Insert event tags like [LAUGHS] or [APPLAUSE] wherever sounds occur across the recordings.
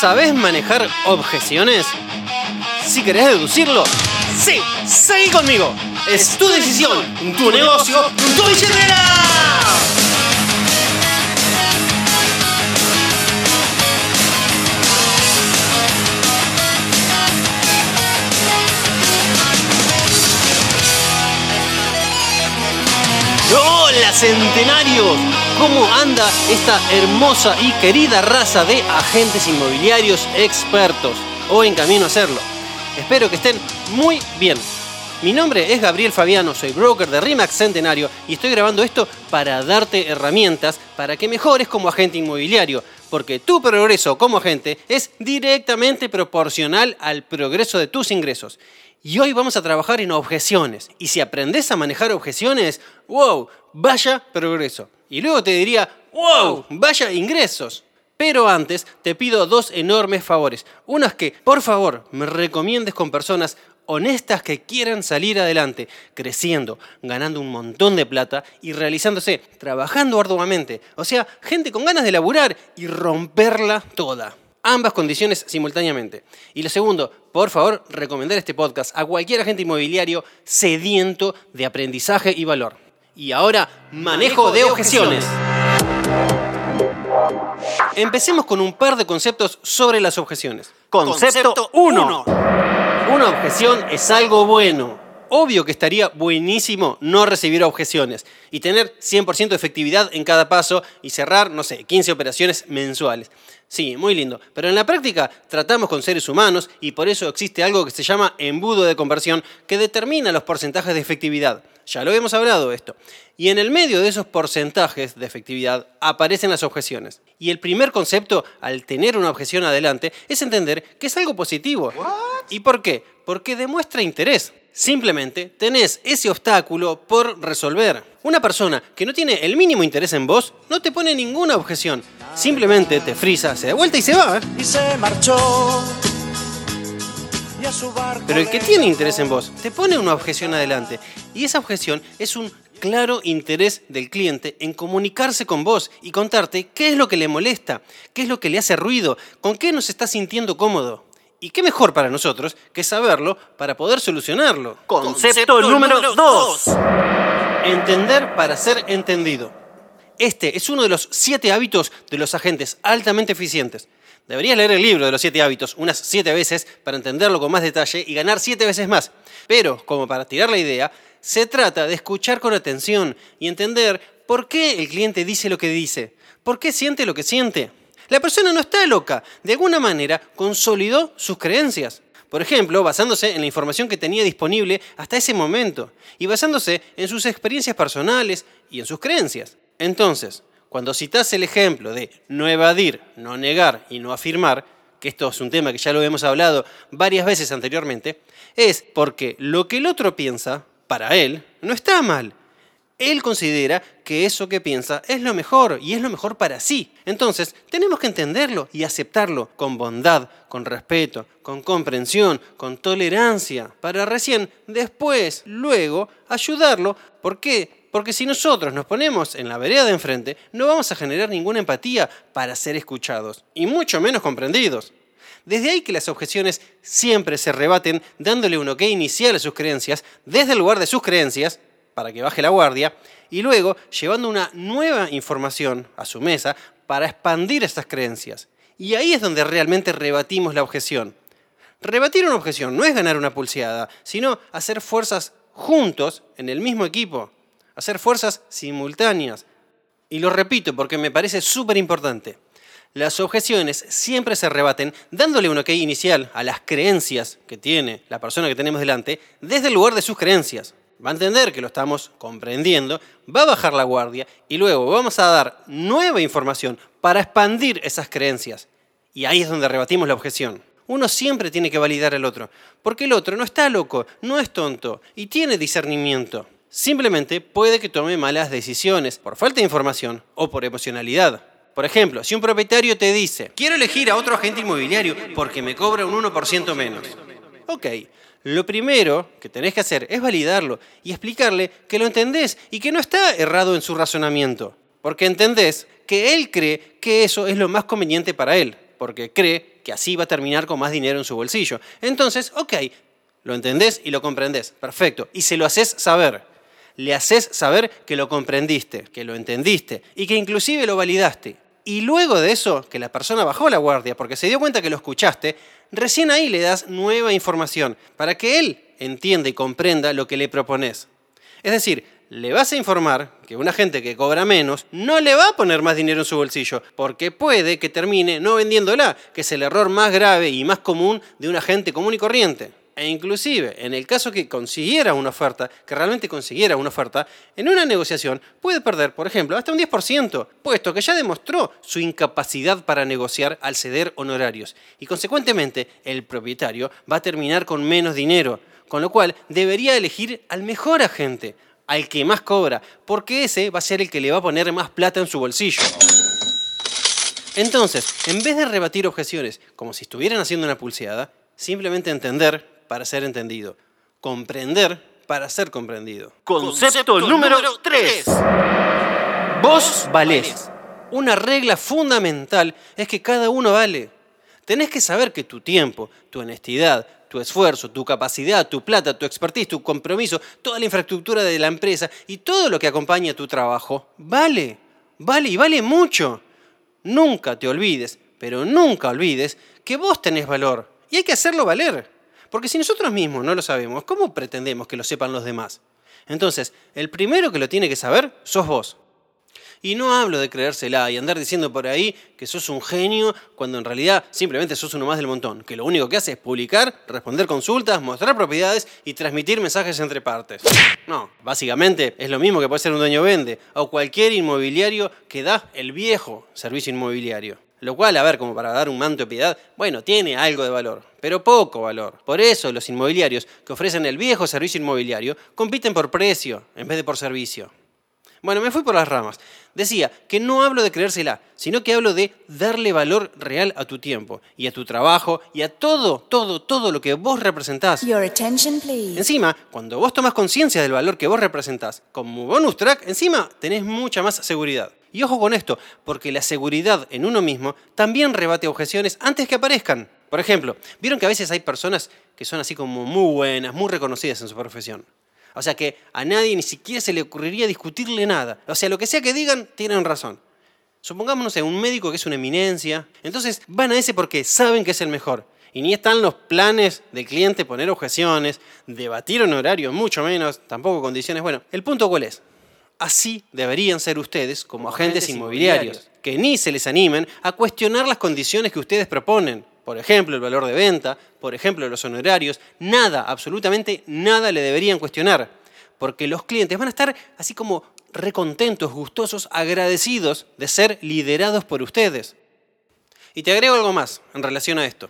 ¿Sabés manejar objeciones? Si querés deducirlo, sí, seguí conmigo. Es tu decisión, tu negocio, tu billetera. Hola centenarios, ¿cómo anda esta hermosa y querida raza de agentes inmobiliarios expertos o en camino a hacerlo? Espero que estén muy bien. Mi nombre es Gabriel Fabiano, soy broker de RIMAX Centenario y estoy grabando esto para darte herramientas para que mejores como agente inmobiliario, porque tu progreso como agente es directamente proporcional al progreso de tus ingresos. Y hoy vamos a trabajar en objeciones. Y si aprendes a manejar objeciones, wow, vaya progreso. Y luego te diría, wow, vaya ingresos. Pero antes te pido dos enormes favores. Una es que, por favor, me recomiendes con personas honestas que quieran salir adelante, creciendo, ganando un montón de plata y realizándose, trabajando arduamente. O sea, gente con ganas de laburar y romperla toda ambas condiciones simultáneamente. Y lo segundo, por favor, recomendar este podcast a cualquier agente inmobiliario sediento de aprendizaje y valor. Y ahora, manejo de objeciones. Empecemos con un par de conceptos sobre las objeciones. Concepto 1. Una objeción es algo bueno. Obvio que estaría buenísimo no recibir objeciones y tener 100% de efectividad en cada paso y cerrar, no sé, 15 operaciones mensuales. Sí, muy lindo. Pero en la práctica tratamos con seres humanos y por eso existe algo que se llama embudo de conversión que determina los porcentajes de efectividad. Ya lo hemos hablado esto. Y en el medio de esos porcentajes de efectividad aparecen las objeciones. Y el primer concepto, al tener una objeción adelante, es entender que es algo positivo. ¿Y por qué? Porque demuestra interés. Simplemente tenés ese obstáculo por resolver. Una persona que no tiene el mínimo interés en vos no te pone ninguna objeción. Simplemente te frisa, se da vuelta y se va. Y se marchó. Pero el que tiene interés en vos te pone una objeción adelante. Y esa objeción es un claro interés del cliente en comunicarse con vos y contarte qué es lo que le molesta, qué es lo que le hace ruido, con qué nos está sintiendo cómodo. Y qué mejor para nosotros que saberlo para poder solucionarlo. Concepto, número 2. Entender para ser entendido. Este es uno de los siete hábitos de los agentes altamente eficientes. Deberías leer el libro de los siete hábitos unas siete veces para entenderlo con más detalle y ganar siete veces más. Pero, como para tirar la idea, se trata de escuchar con atención y entender por qué el cliente dice lo que dice, por qué siente lo que siente. La persona no está loca, de alguna manera consolidó sus creencias. Por ejemplo, basándose en la información que tenía disponible hasta ese momento y basándose en sus experiencias personales y en sus creencias. Entonces, cuando citas el ejemplo de no evadir, no negar y no afirmar, que esto es un tema que ya lo hemos hablado varias veces anteriormente, es porque lo que el otro piensa, para él, no está mal él considera que eso que piensa es lo mejor y es lo mejor para sí. Entonces, tenemos que entenderlo y aceptarlo con bondad, con respeto, con comprensión, con tolerancia, para recién después, luego, ayudarlo. ¿Por qué? Porque si nosotros nos ponemos en la vereda de enfrente, no vamos a generar ninguna empatía para ser escuchados, y mucho menos comprendidos. Desde ahí que las objeciones siempre se rebaten dándole un ok inicial a sus creencias, desde el lugar de sus creencias, para que baje la guardia, y luego llevando una nueva información a su mesa para expandir estas creencias. Y ahí es donde realmente rebatimos la objeción. Rebatir una objeción no es ganar una pulseada, sino hacer fuerzas juntos en el mismo equipo, hacer fuerzas simultáneas. Y lo repito porque me parece súper importante. Las objeciones siempre se rebaten dándole un ok inicial a las creencias que tiene la persona que tenemos delante desde el lugar de sus creencias va a entender que lo estamos comprendiendo, va a bajar la guardia y luego vamos a dar nueva información para expandir esas creencias. Y ahí es donde rebatimos la objeción. Uno siempre tiene que validar al otro, porque el otro no está loco, no es tonto y tiene discernimiento. Simplemente puede que tome malas decisiones por falta de información o por emocionalidad. Por ejemplo, si un propietario te dice, quiero elegir a otro agente inmobiliario porque me cobra un 1% menos. Ok, lo primero que tenés que hacer es validarlo y explicarle que lo entendés y que no está errado en su razonamiento, porque entendés que él cree que eso es lo más conveniente para él. porque cree que así va a terminar con más dinero en su bolsillo. Entonces, ok, lo entendés y lo comprendés. Perfecto. Y se lo haces saber. Le haces saber que lo comprendiste, que lo entendiste y que inclusive lo validaste. Y luego de eso, que la persona bajó la guardia porque se dio cuenta que lo escuchaste, recién ahí le das nueva información para que él entienda y comprenda lo que le propones. Es decir, le vas a informar que una gente que cobra menos no le va a poner más dinero en su bolsillo, porque puede que termine no vendiéndola, que es el error más grave y más común de una gente común y corriente. E inclusive, en el caso que consiguiera una oferta, que realmente consiguiera una oferta, en una negociación puede perder, por ejemplo, hasta un 10%, puesto que ya demostró su incapacidad para negociar al ceder honorarios. Y consecuentemente, el propietario va a terminar con menos dinero, con lo cual debería elegir al mejor agente, al que más cobra, porque ese va a ser el que le va a poner más plata en su bolsillo. Entonces, en vez de rebatir objeciones como si estuvieran haciendo una pulseada, simplemente entender para ser entendido. Comprender para ser comprendido. Concepto, número 3. Vos valés. Una regla fundamental es que cada uno vale. Tenés que saber que tu tiempo, tu honestidad, tu esfuerzo, tu capacidad, tu plata, tu expertise, tu compromiso, toda la infraestructura de la empresa y todo lo que acompaña a tu trabajo, vale. Vale y vale mucho. Nunca te olvides, pero nunca olvides que vos tenés valor y hay que hacerlo valer. Porque si nosotros mismos no lo sabemos, ¿cómo pretendemos que lo sepan los demás? Entonces, el primero que lo tiene que saber sos vos. Y no hablo de creérsela y andar diciendo por ahí que sos un genio cuando en realidad simplemente sos uno más del montón, que lo único que hace es publicar, responder consultas, mostrar propiedades y transmitir mensajes entre partes. No, básicamente es lo mismo que puede ser un dueño vende o cualquier inmobiliario que da el viejo servicio inmobiliario. Lo cual, a ver, como para dar un manto de piedad, bueno, tiene algo de valor, pero poco valor. Por eso los inmobiliarios que ofrecen el viejo servicio inmobiliario compiten por precio en vez de por servicio. Bueno, me fui por las ramas. Decía que no hablo de creérsela, sino que hablo de darle valor real a tu tiempo y a tu trabajo y a todo, todo, todo lo que vos representás. Encima, cuando vos tomás conciencia del valor que vos representás, como bonus track, encima tenés mucha más seguridad. Y ojo con esto, porque la seguridad en uno mismo también rebate objeciones antes que aparezcan. Por ejemplo, vieron que a veces hay personas que son así como muy buenas, muy reconocidas en su profesión. O sea que a nadie ni siquiera se le ocurriría discutirle nada. O sea, lo que sea que digan, tienen razón. Supongamos, no un médico que es una eminencia. Entonces van a ese porque saben que es el mejor. Y ni están los planes del cliente poner objeciones, debatir honorarios, mucho menos, tampoco condiciones. Bueno, el punto cuál es. Así deberían ser ustedes como, agentes, inmobiliarios, que ni se les animen a cuestionar las condiciones que ustedes proponen. Por ejemplo, el valor de venta, por ejemplo, los honorarios. Nada, absolutamente nada le deberían cuestionar. Porque los clientes van a estar así como recontentos, gustosos, agradecidos de ser liderados por ustedes. Y te agrego algo más en relación a esto.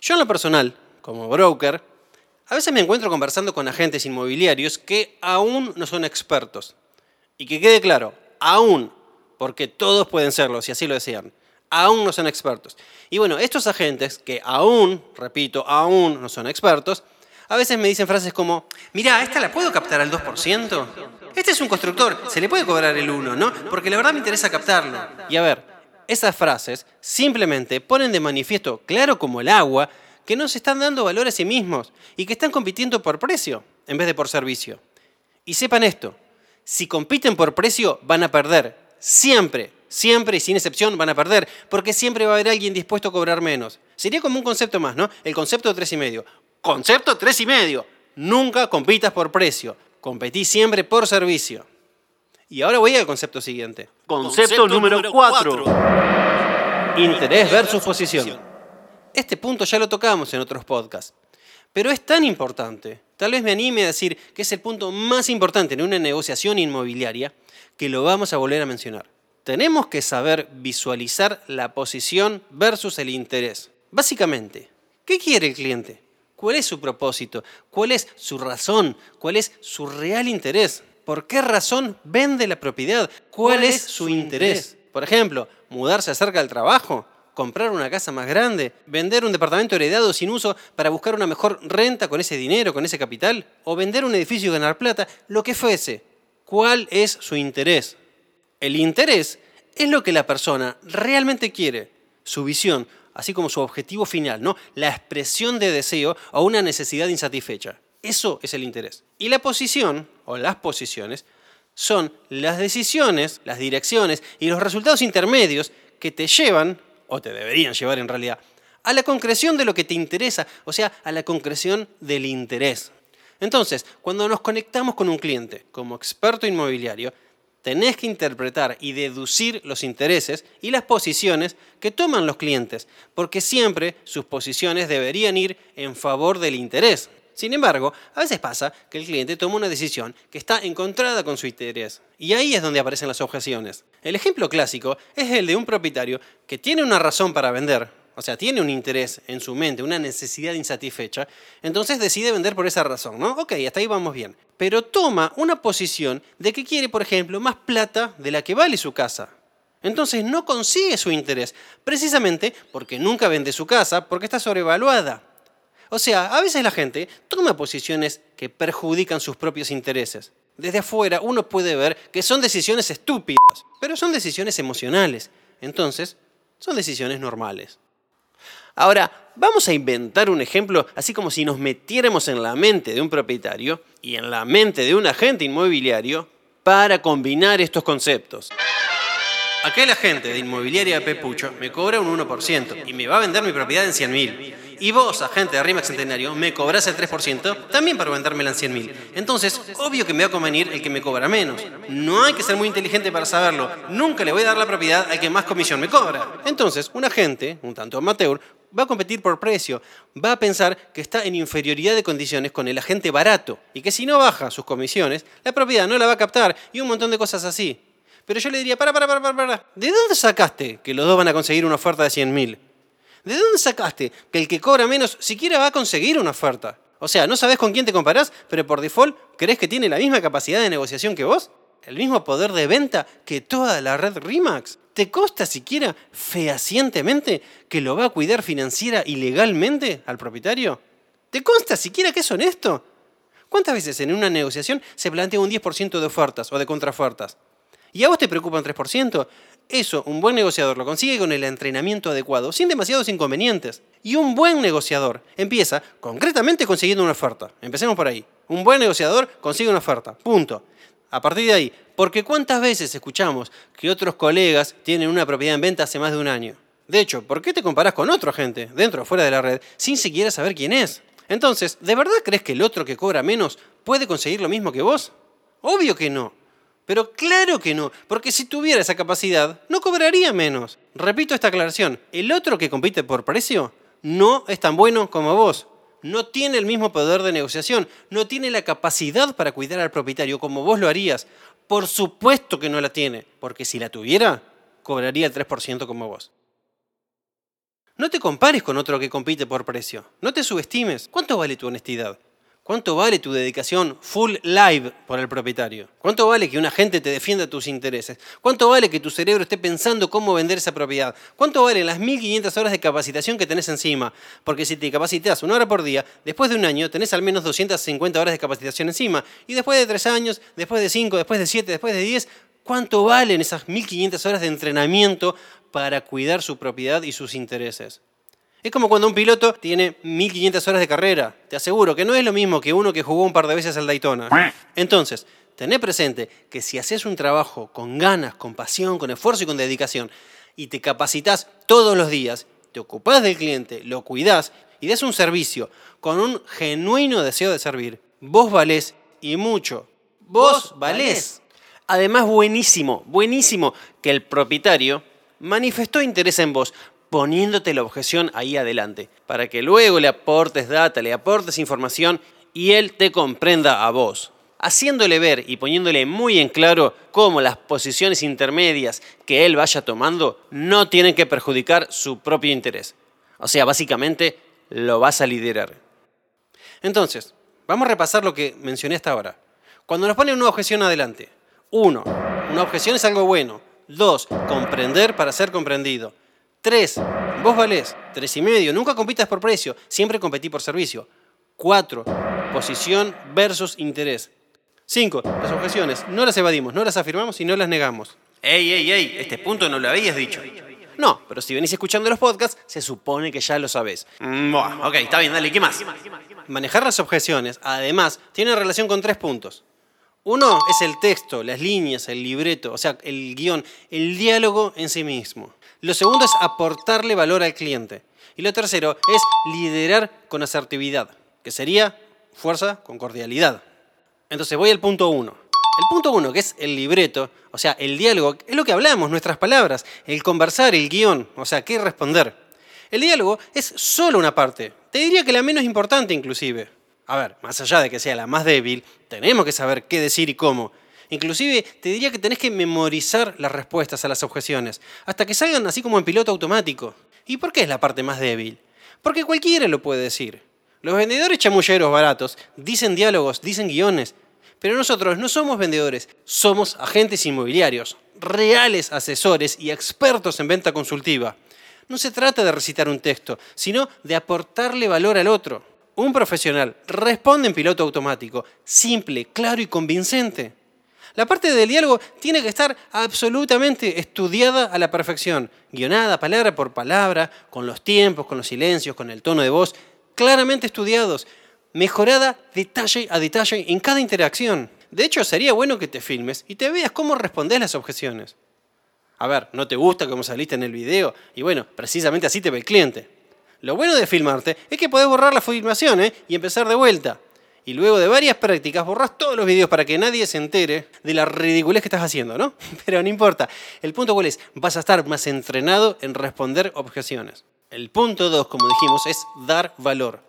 Yo en lo personal, como broker, a veces me encuentro conversando con agentes inmobiliarios que aún no son expertos y que quede claro, aún, porque todos pueden serlo si así lo desean, aún no son expertos. Y bueno, estos agentes que aún, repito, aún no son expertos, a veces me dicen frases como, mira, ¿esta la puedo captar al 2%? Este es un constructor, se le puede cobrar el 1, ¿no? Porque la verdad me interesa captarlo. Y a ver, esas frases simplemente ponen de manifiesto, claro como el agua, que no se están dando valor a sí mismos y que están compitiendo por precio en vez de por servicio. Y sepan esto, si compiten por precio, van a perder. Siempre, siempre y sin excepción van a perder, porque siempre va a haber alguien dispuesto a cobrar menos. Sería como un concepto más, ¿no? El concepto de tres y medio. Concepto tres y medio. Nunca compitas por precio. Competí siempre por servicio. Y ahora voy al concepto siguiente. Concepto, número cuatro. Interés versus posición. Este punto ya lo tocamos en otros podcasts. Pero es tan importante, tal vez me anime a decir que es el punto más importante en una negociación inmobiliaria, que lo vamos a volver a mencionar. Tenemos que saber visualizar la posición versus el interés. Básicamente, ¿qué quiere el cliente? ¿Cuál es su propósito? ¿Cuál es su razón? ¿Cuál es su real interés? ¿Por qué razón vende la propiedad? ¿Cuál, es su interés? Por ejemplo, mudarse cerca del trabajo, comprar una casa más grande, vender un departamento heredado sin uso para buscar una mejor renta con ese dinero, con ese capital, o vender un edificio y ganar plata, lo que fuese. ¿Cuál es su interés? El interés es lo que la persona realmente quiere, su visión, así como su objetivo final, ¿no? La expresión de deseo o una necesidad insatisfecha. Eso es el interés. Y la posición, o las posiciones, son las decisiones, las direcciones y los resultados intermedios que te llevan, o te deberían llevar en realidad, a la concreción de lo que te interesa, o sea, a la concreción del interés. Entonces, cuando nos conectamos con un cliente como experto inmobiliario, tenés que interpretar y deducir los intereses y las posiciones que toman los clientes, porque siempre sus posiciones deberían ir en favor del interés. Sin embargo, a veces pasa que el cliente toma una decisión que está encontrada con su interés, y ahí es donde aparecen las objeciones. El ejemplo clásico es el de un propietario que tiene una razón para vender, o sea, tiene un interés en su mente, una necesidad insatisfecha, entonces decide vender por esa razón, ¿no? Ok, hasta ahí vamos bien. Pero toma una posición de que quiere, por ejemplo, más plata de la que vale su casa. Entonces no consigue su interés, precisamente porque nunca vende su casa, porque está sobrevaluada. O sea, a veces la gente toma posiciones que perjudican sus propios intereses. Desde afuera uno puede ver que son decisiones estúpidas, pero son decisiones emocionales. Entonces, son decisiones normales. Ahora, vamos a inventar un ejemplo, así como si nos metiéramos en la mente de un propietario y en la mente de un agente inmobiliario para combinar estos conceptos. Aquel agente de inmobiliaria Pepucho me cobra un 1% y me va a vender mi propiedad en 100.000. Y vos, agente de RIMAX Centenario, me cobrás el 3% también para vendérmela en 100.000. Entonces, obvio que me va a convenir el que me cobra menos. No hay que ser muy inteligente para saberlo. Nunca le voy a dar la propiedad al que más comisión me cobra. Entonces, un agente, un tanto amateur, va a competir por precio, va a pensar que está en inferioridad de condiciones con el agente barato y que si no baja sus comisiones, la propiedad no la va a captar y un montón de cosas así. Pero yo le diría, para, para, para, para, para. ¿De dónde sacaste que los dos van a conseguir una oferta de 100.000? ¿De dónde sacaste que el que cobra menos siquiera va a conseguir una oferta? O sea, no sabes con quién te comparás, pero por default crees que tiene la misma capacidad de negociación que vos, el mismo poder de venta que toda la red RIMAX. ¿Te consta siquiera fehacientemente que lo va a cuidar financiera y legalmente al propietario? ¿Te consta siquiera que es honesto? ¿Cuántas veces en una negociación se plantea un 10% de ofertas o de contraofertas? ¿Y a vos te preocupa un 3%? Eso, un buen negociador lo consigue con el entrenamiento adecuado, sin demasiados inconvenientes. Y un buen negociador empieza concretamente consiguiendo una oferta. Empecemos por ahí. Un buen negociador consigue una oferta. Punto. A partir de ahí, porque cuántas veces escuchamos que otros colegas tienen una propiedad en venta hace más de un año. De hecho, ¿por qué te comparás con otro agente, dentro o fuera de la red, sin siquiera saber quién es? Entonces, ¿de verdad crees que el otro que cobra menos puede conseguir lo mismo que vos? Obvio que no. Pero claro que no, porque si tuviera esa capacidad, no cobraría menos. Repito esta aclaración, el otro que compite por precio no es tan bueno como vos. No tiene el mismo poder de negociación, no tiene la capacidad para cuidar al propietario como vos lo harías. Por supuesto que no la tiene, porque si la tuviera, cobraría el 3% como vos. No te compares con otro que compite por precio. No te subestimes. ¿Cuánto vale tu honestidad? ¿Cuánto vale tu dedicación full live por el propietario? ¿Cuánto vale que un agente te defienda tus intereses? ¿Cuánto vale que tu cerebro esté pensando cómo vender esa propiedad? ¿Cuánto valen las 1500 horas de capacitación que tenés encima? Porque si te capacitas una hora por día, después de un año tenés al menos 250 horas de capacitación encima. Y después de tres años, después de cinco, después de siete, después de 10, ¿cuánto valen esas 1500 horas de entrenamiento para cuidar su propiedad y sus intereses? Es como cuando un piloto tiene 1500 horas de carrera. Te aseguro que no es lo mismo que uno que jugó un par de veces al Daytona. Entonces, tené presente que si haces un trabajo con ganas, con pasión, con esfuerzo y con dedicación, y te capacitas todos los días, te ocupás del cliente, lo cuidás y das un servicio con un genuino deseo de servir, vos valés y mucho. Vos valés. Además, buenísimo, buenísimo que el propietario manifestó interés en vos, poniéndote la objeción ahí adelante, para que luego le aportes data, le aportes información y él te comprenda a vos, haciéndole ver y poniéndole muy en claro cómo las posiciones intermedias que él vaya tomando no tienen que perjudicar su propio interés. O sea, básicamente lo vas a liderar. Entonces, vamos a repasar lo que mencioné hasta ahora. Cuando nos ponen una objeción adelante, uno, una objeción es algo bueno. Dos, comprender para ser comprendido. Tres, vos valés. Tres y medio, nunca compitas por precio, siempre competí por servicio. Cuatro, posición versus interés. Cinco, las objeciones, no las evadimos, no las afirmamos y no las negamos. Ey, ey, ey, este punto no lo habías dicho. No, pero si venís escuchando los podcasts, se supone que ya lo sabés. Mm, ok, está bien, dale, ¿qué más? Manejar las objeciones, además, tiene relación con tres puntos. Uno es el texto, las líneas, el libreto, o sea, el guion, el diálogo en sí mismo. Lo segundo es aportarle valor al cliente. Y lo tercero es liderar con asertividad, que sería fuerza con cordialidad. Entonces voy al punto uno. El punto uno, que es el libreto, o sea, el diálogo, es lo que hablamos, nuestras palabras, el conversar, el guion, o sea, qué responder. El diálogo es solo una parte, te diría que la menos importante inclusive. A ver, más allá de que sea la más débil, tenemos que saber qué decir y cómo. Inclusive te diría que tenés que memorizar las respuestas a las objeciones, hasta que salgan así como en piloto automático. ¿Y por qué es la parte más débil? Porque cualquiera lo puede decir. Los vendedores chamulleros baratos dicen diálogos, dicen guiones, pero nosotros no somos vendedores, somos agentes inmobiliarios, reales asesores y expertos en venta consultiva. No se trata de recitar un texto, sino de aportarle valor al otro. Un profesional responde en piloto automático, simple, claro y convincente. La parte del diálogo tiene que estar absolutamente estudiada a la perfección, guionada palabra por palabra, con los tiempos, con los silencios, con el tono de voz, claramente estudiados, mejorada detalle a detalle en cada interacción. De hecho, sería bueno que te filmes y te veas cómo respondes las objeciones. A ver, no te gusta cómo saliste en el video y bueno, precisamente así te ve el cliente. Lo bueno de filmarte es que podés borrar la filmación ¿eh? y empezar de vuelta. Y luego de varias prácticas borras todos los videos para que nadie se entere de la ridiculez que estás haciendo, ¿no? [LAUGHS] Pero no importa. El punto cuál es, vas a estar más entrenado en responder objeciones. El punto 2, como dijimos, es dar valor.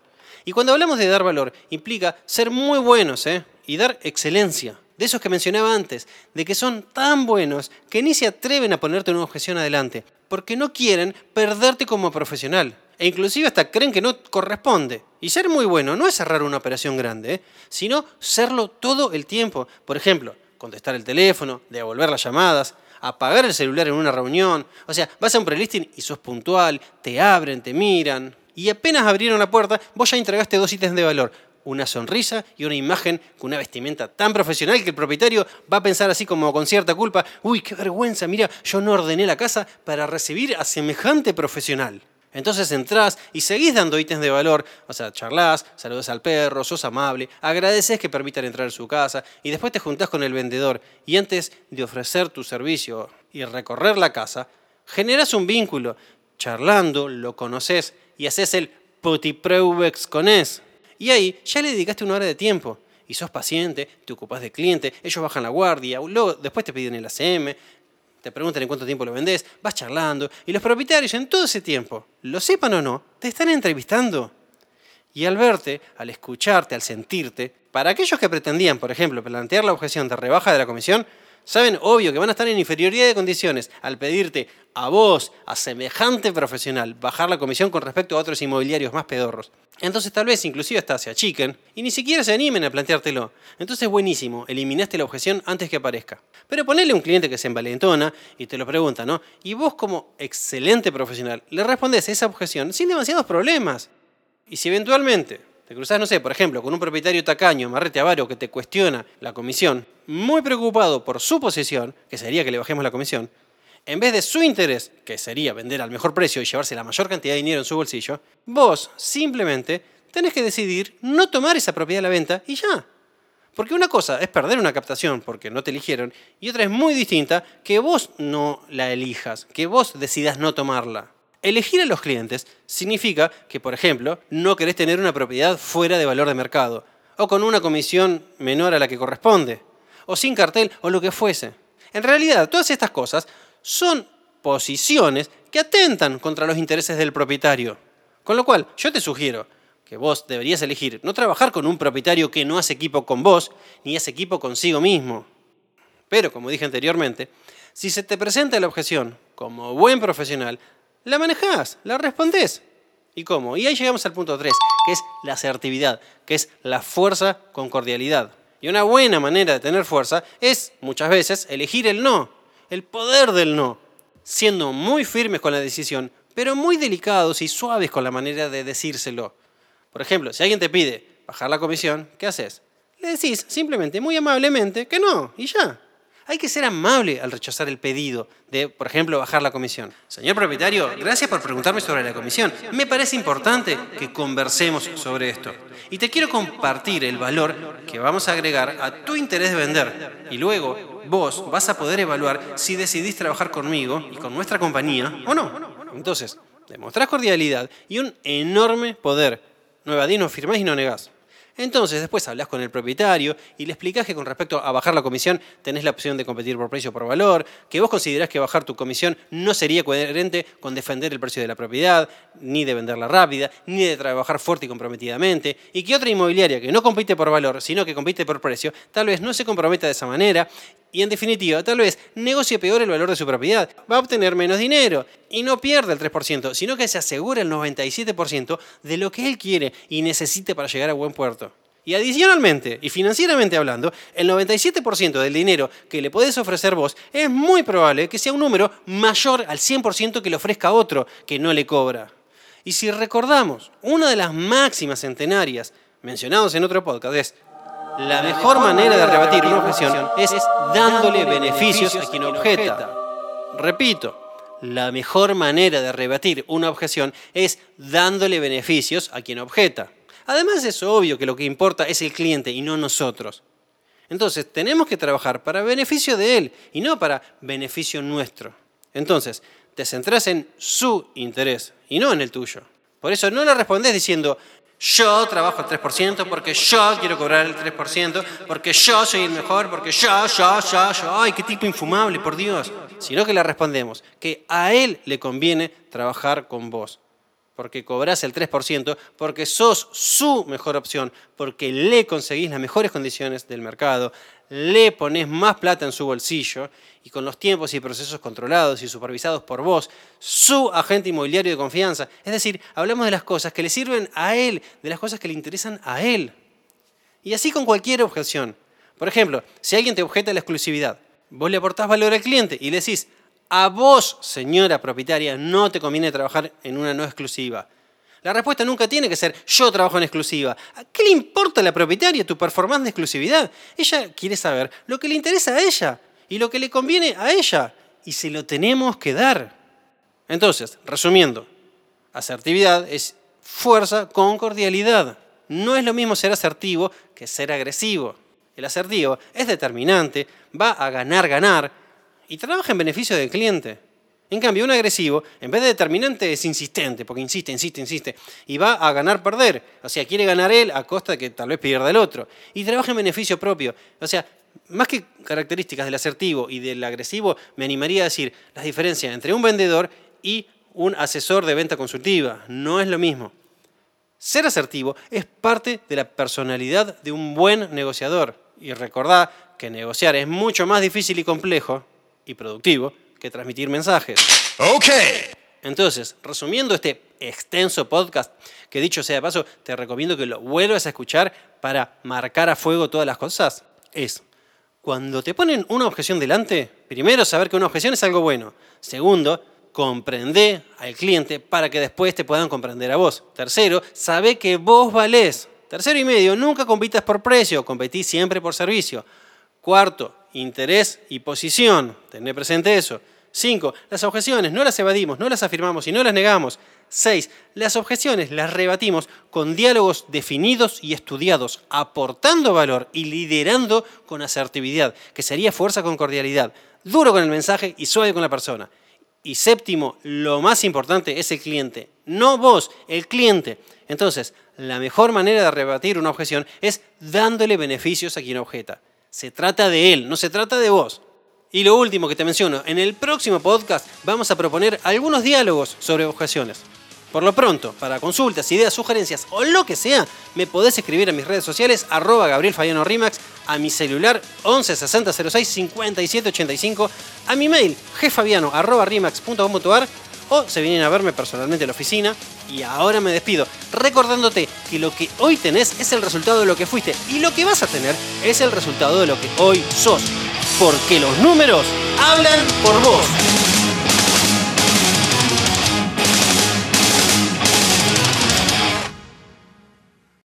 Y cuando hablamos de dar valor, implica ser muy buenos ¿eh? y dar excelencia. De esos que mencionaba antes, de que son tan buenos que ni se atreven a ponerte una objeción adelante, porque no quieren perderte como profesional. E inclusive hasta creen que no corresponde. Y ser muy bueno no es cerrar una operación grande, ¿eh? sino serlo todo el tiempo. Por ejemplo, contestar el teléfono, devolver las llamadas, apagar el celular en una reunión. O sea, vas a un prelisting y sos puntual, te abren, te miran, y apenas abrieron la puerta, vos ya entregaste dos ítems de valor. Una sonrisa y una imagen con una vestimenta tan profesional que el propietario va a pensar así como con cierta culpa, uy, qué vergüenza, mira, yo no ordené la casa para recibir a semejante profesional. Entonces entrás y seguís dando ítems de valor, o sea, charlas, saludas al perro, sos amable, agradeces que permitan entrar en su casa y después te juntás con el vendedor y antes de ofrecer tu servicio y recorrer la casa, generas un vínculo, charlando, lo conoces y haces el potipreubex con es. Y ahí ya le dedicaste una hora de tiempo. Y sos paciente, te ocupas de cliente, ellos bajan la guardia, luego después te piden el ACM, te preguntan en cuánto tiempo lo vendés, vas charlando, y los propietarios en todo ese tiempo, lo sepan o no, te están entrevistando. Y al verte, al escucharte, al sentirte, para aquellos que pretendían, por ejemplo, plantear la objeción de rebaja de la comisión, saben obvio que van a estar en inferioridad de condiciones al pedirte a vos, a semejante profesional, bajar la comisión con respecto a otros inmobiliarios más pedorros. Entonces tal vez inclusive hasta se achiquen y ni siquiera se animen a planteártelo. Entonces buenísimo, eliminaste la objeción antes que aparezca. Pero ponele un cliente que se envalentona y te lo pregunta, ¿no? Y vos como excelente profesional le respondes esa objeción sin demasiados problemas. Y si eventualmente te cruzás, no sé, por ejemplo, con un propietario tacaño, marrete avaro, que te cuestiona la comisión, muy preocupado por su posición, que sería que le bajemos la comisión, en vez de su interés, que sería vender al mejor precio y llevarse la mayor cantidad de dinero en su bolsillo, vos simplemente tenés que decidir no tomar esa propiedad a la venta y ya. Porque una cosa es perder una captación porque no te eligieron y otra es muy distinta que vos no la elijas, que vos decidas no tomarla. Elegir a los clientes significa que, por ejemplo, no querés tener una propiedad fuera de valor de mercado, o con una comisión menor a la que corresponde, o sin cartel, o lo que fuese. En realidad, todas estas cosas son posiciones que atentan contra los intereses del propietario. Con lo cual, yo te sugiero que vos deberías elegir no trabajar con un propietario que no hace equipo con vos, ni hace equipo consigo mismo. Pero, como dije anteriormente, si se te presenta la objeción como buen profesional, la manejás, la respondés. ¿Y cómo? Y ahí llegamos al punto 3, que es la asertividad, que es la fuerza con cordialidad. Y una buena manera de tener fuerza es, muchas veces, elegir el no, el poder del no, siendo muy firmes con la decisión, pero muy delicados y suaves con la manera de decírselo. Por ejemplo, si alguien te pide bajar la comisión, ¿qué haces? Le decís simplemente, muy amablemente, que no, y ya. Hay que ser amable al rechazar el pedido de, por ejemplo, bajar la comisión. Señor propietario, gracias por preguntarme sobre la comisión. Me parece importante que conversemos sobre esto. Y te quiero compartir el valor que vamos a agregar a tu interés de vender. Y luego vos vas a poder evaluar si decidís trabajar conmigo y con nuestra compañía o no. Entonces, demostrás cordialidad y un enorme poder. No evadís, no firmás y no negás. Entonces después hablas con el propietario y le explicás que con respecto a bajar la comisión tenés la opción de competir por precio o por valor, que vos considerás que bajar tu comisión no sería coherente con defender el precio de la propiedad, ni de venderla rápida, ni de trabajar fuerte y comprometidamente, y que otra inmobiliaria que no compite por valor, sino que compite por precio, tal vez no se comprometa de esa manera y en definitiva, tal vez negocie peor el valor de su propiedad. Va a obtener menos dinero y no pierde el 3%, sino que se asegura el 97% de lo que él quiere y necesite para llegar a buen puerto. Y adicionalmente, y financieramente hablando, el 97% del dinero que le podés ofrecer vos es muy probable que sea un número mayor al 100% que le ofrezca otro que no le cobra. Y si recordamos, una de las máximas centenarias mencionados en otro podcast es la mejor manera de rebatir una objeción es dándole beneficios a quien objeta. Repito, la mejor manera de rebatir una objeción es dándole beneficios a quien objeta. Además es obvio que lo que importa es el cliente y no nosotros. Entonces tenemos que trabajar para beneficio de él y no para beneficio nuestro. Entonces, te centrás en su interés y no en el tuyo. Por eso no le respondes diciendo, yo trabajo el 3% porque yo quiero cobrar el 3%, porque yo soy el mejor, porque yo, yo, yo, yo, ay, qué tipo infumable, por Dios. Sino que le respondemos que a él le conviene trabajar con vos, porque cobras el 3%, porque sos su mejor opción, porque le conseguís las mejores condiciones del mercado, le pones más plata en su bolsillo y con los tiempos y procesos controlados y supervisados por vos, su agente inmobiliario de confianza. Es decir, hablamos de las cosas que le sirven a él, de las cosas que le interesan a él. Y así con cualquier objeción. Por ejemplo, si alguien te objeta la exclusividad, vos le aportás valor al cliente y le decís, a vos, señora propietaria, no te conviene trabajar en una no exclusiva. La respuesta nunca tiene que ser yo trabajo en exclusiva. ¿A qué le importa a la propietaria tu performance de exclusividad? Ella quiere saber lo que le interesa a ella y lo que le conviene a ella. Y se lo tenemos que dar. Entonces, resumiendo, asertividad es fuerza con cordialidad. No es lo mismo ser asertivo que ser agresivo. El asertivo es determinante, va a ganar, ganar y trabaja en beneficio del cliente. En cambio, un agresivo, en vez de determinante, es insistente, porque insiste, insiste, insiste, y va a ganar, perder. O sea, quiere ganar él a costa de que tal vez pierda el otro. Y trabaja en beneficio propio. O sea, más que características del asertivo y del agresivo, me animaría a decir las diferencias entre un vendedor y un asesor de venta consultiva. No es lo mismo. Ser asertivo es parte de la personalidad de un buen negociador. Y recordá que negociar es mucho más difícil y complejo y productivo que transmitir mensajes. Ok. Entonces, resumiendo este extenso podcast, que dicho sea de paso, te recomiendo que lo vuelvas a escuchar para marcar a fuego todas las cosas, es, cuando te ponen una objeción delante, primero saber que una objeción es algo bueno. Segundo, comprende al cliente para que después te puedan comprender a vos. Tercero, sabe que vos valés. Tercero y medio, nunca compitas por precio, competís siempre por servicio. Cuarto, interés y posición. Tener presente eso. Cinco, las objeciones no las evadimos, no las afirmamos y no las negamos. Seis, las objeciones las rebatimos con diálogos definidos y estudiados, aportando valor y liderando con asertividad, que sería fuerza con cordialidad, duro con el mensaje y suave con la persona. Y séptimo, lo más importante es el cliente, no vos, el cliente. Entonces, la mejor manera de rebatir una objeción es dándole beneficios a quien objeta. Se trata de él, no se trata de vos. Y lo último que te menciono, en el próximo podcast vamos a proponer algunos diálogos sobre objeciones. Por lo pronto, para consultas, ideas, sugerencias o lo que sea, me podés escribir a mis redes sociales, arroba Gabriel Fayano Rimax, a mi celular 11 60 06 57 85, a mi mail gfabiano arroba o se vienen a verme personalmente a la oficina. Y ahora me despido, recordándote que lo que hoy tenés es el resultado de lo que fuiste y lo que vas a tener es el resultado de lo que hoy sos. Porque los números hablan por vos.